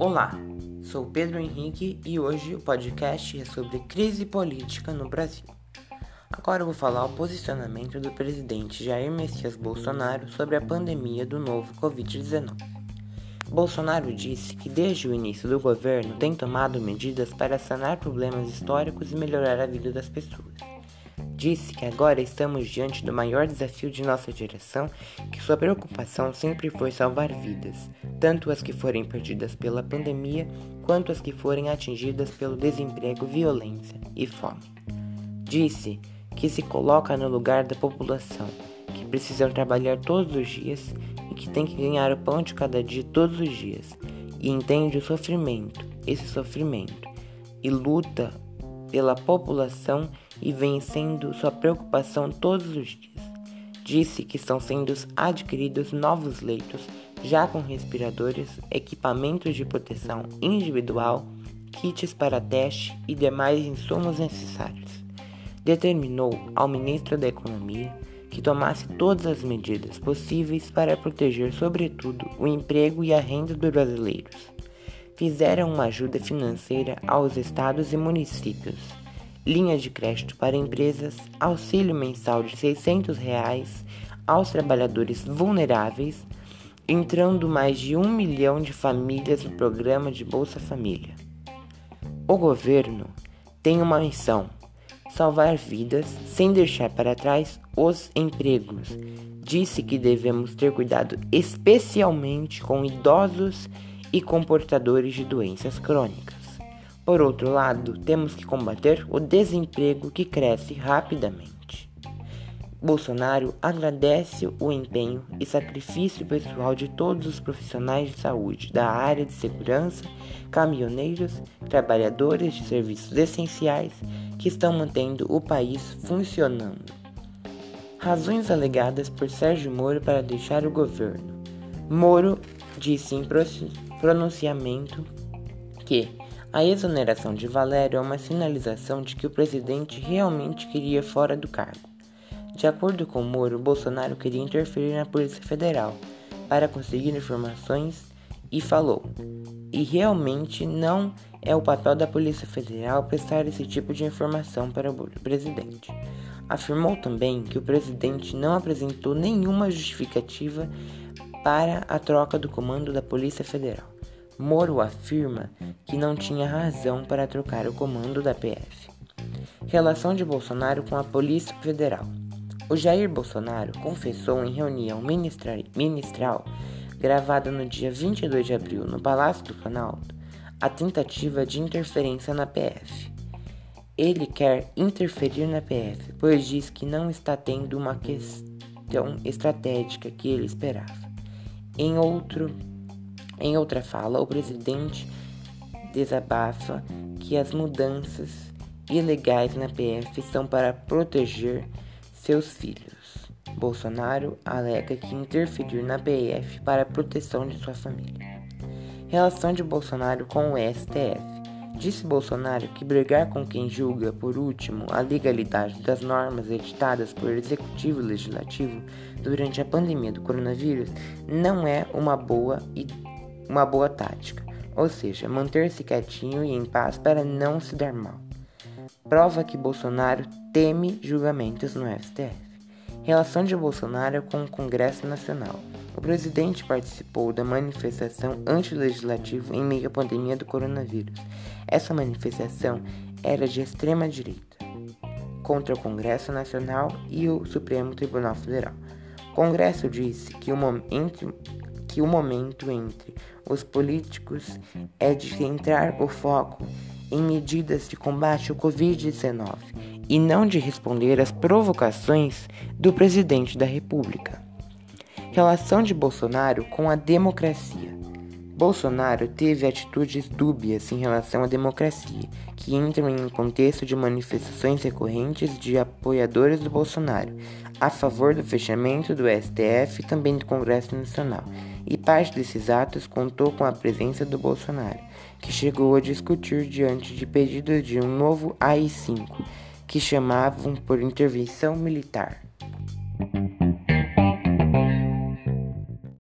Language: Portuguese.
Olá, sou Pedro Henrique e hoje o podcast é sobre crise política no Brasil. Agora eu vou falar o posicionamento do presidente Jair Messias Bolsonaro sobre a pandemia do novo Covid-19. Bolsonaro disse que desde o início do governo tem tomado medidas para sanar problemas históricos e melhorar a vida das pessoas disse que agora estamos diante do maior desafio de nossa geração, que sua preocupação sempre foi salvar vidas, tanto as que forem perdidas pela pandemia quanto as que forem atingidas pelo desemprego, violência e fome. Disse que se coloca no lugar da população, que precisam trabalhar todos os dias e que tem que ganhar o pão de cada dia todos os dias, e entende o sofrimento, esse sofrimento, e luta pela população e vem sendo sua preocupação todos os dias. Disse que estão sendo adquiridos novos leitos, já com respiradores, equipamentos de proteção individual, kits para teste e demais insumos necessários. Determinou ao ministro da Economia que tomasse todas as medidas possíveis para proteger, sobretudo, o emprego e a renda dos brasileiros. Fizeram uma ajuda financeira aos estados e municípios linha de crédito para empresas, auxílio mensal de 600 reais aos trabalhadores vulneráveis, entrando mais de um milhão de famílias no programa de Bolsa Família. O governo tem uma missão: salvar vidas sem deixar para trás os empregos. Disse que devemos ter cuidado especialmente com idosos e com portadores de doenças crônicas. Por outro lado, temos que combater o desemprego que cresce rapidamente. Bolsonaro agradece o empenho e sacrifício pessoal de todos os profissionais de saúde da área de segurança, caminhoneiros, trabalhadores de serviços essenciais que estão mantendo o país funcionando. Razões alegadas por Sérgio Moro para deixar o governo. Moro disse em pronunciamento que a exoneração de Valério é uma sinalização de que o presidente realmente queria fora do cargo. De acordo com Moro, Bolsonaro queria interferir na Polícia Federal para conseguir informações e falou: e realmente não é o papel da Polícia Federal prestar esse tipo de informação para o presidente. Afirmou também que o presidente não apresentou nenhuma justificativa para a troca do comando da Polícia Federal. Moro afirma que não tinha razão para trocar o comando da PF. Relação de Bolsonaro com a Polícia Federal. O Jair Bolsonaro confessou em reunião ministral gravada no dia 22 de abril no Palácio do Planalto a tentativa de interferência na PF. Ele quer interferir na PF, pois diz que não está tendo uma questão estratégica que ele esperava. Em outro em outra fala, o presidente desabafa que as mudanças ilegais na PF são para proteger seus filhos. Bolsonaro alega que interferir na PF para a proteção de sua família. Relação de Bolsonaro com o STF. Disse Bolsonaro que brigar com quem julga, por último, a legalidade das normas editadas por Executivo e Legislativo durante a pandemia do coronavírus não é uma boa ideia uma boa tática, ou seja, manter-se quietinho e em paz para não se dar mal. Prova que Bolsonaro teme julgamentos no STF. Relação de Bolsonaro com o Congresso Nacional. O presidente participou da manifestação antilegislativa em meio à pandemia do coronavírus. Essa manifestação era de extrema direita, contra o Congresso Nacional e o Supremo Tribunal Federal. O Congresso disse que o momento que o momento entre os políticos é de centrar o foco em medidas de combate ao Covid-19 e não de responder às provocações do presidente da República. Relação de Bolsonaro com a democracia. Bolsonaro teve atitudes dúbias em relação à democracia, que entram em um contexto de manifestações recorrentes de apoiadores do Bolsonaro, a favor do fechamento do STF e também do Congresso Nacional, e parte desses atos contou com a presença do Bolsonaro, que chegou a discutir diante de pedidos de um novo AI-5, que chamavam por intervenção militar.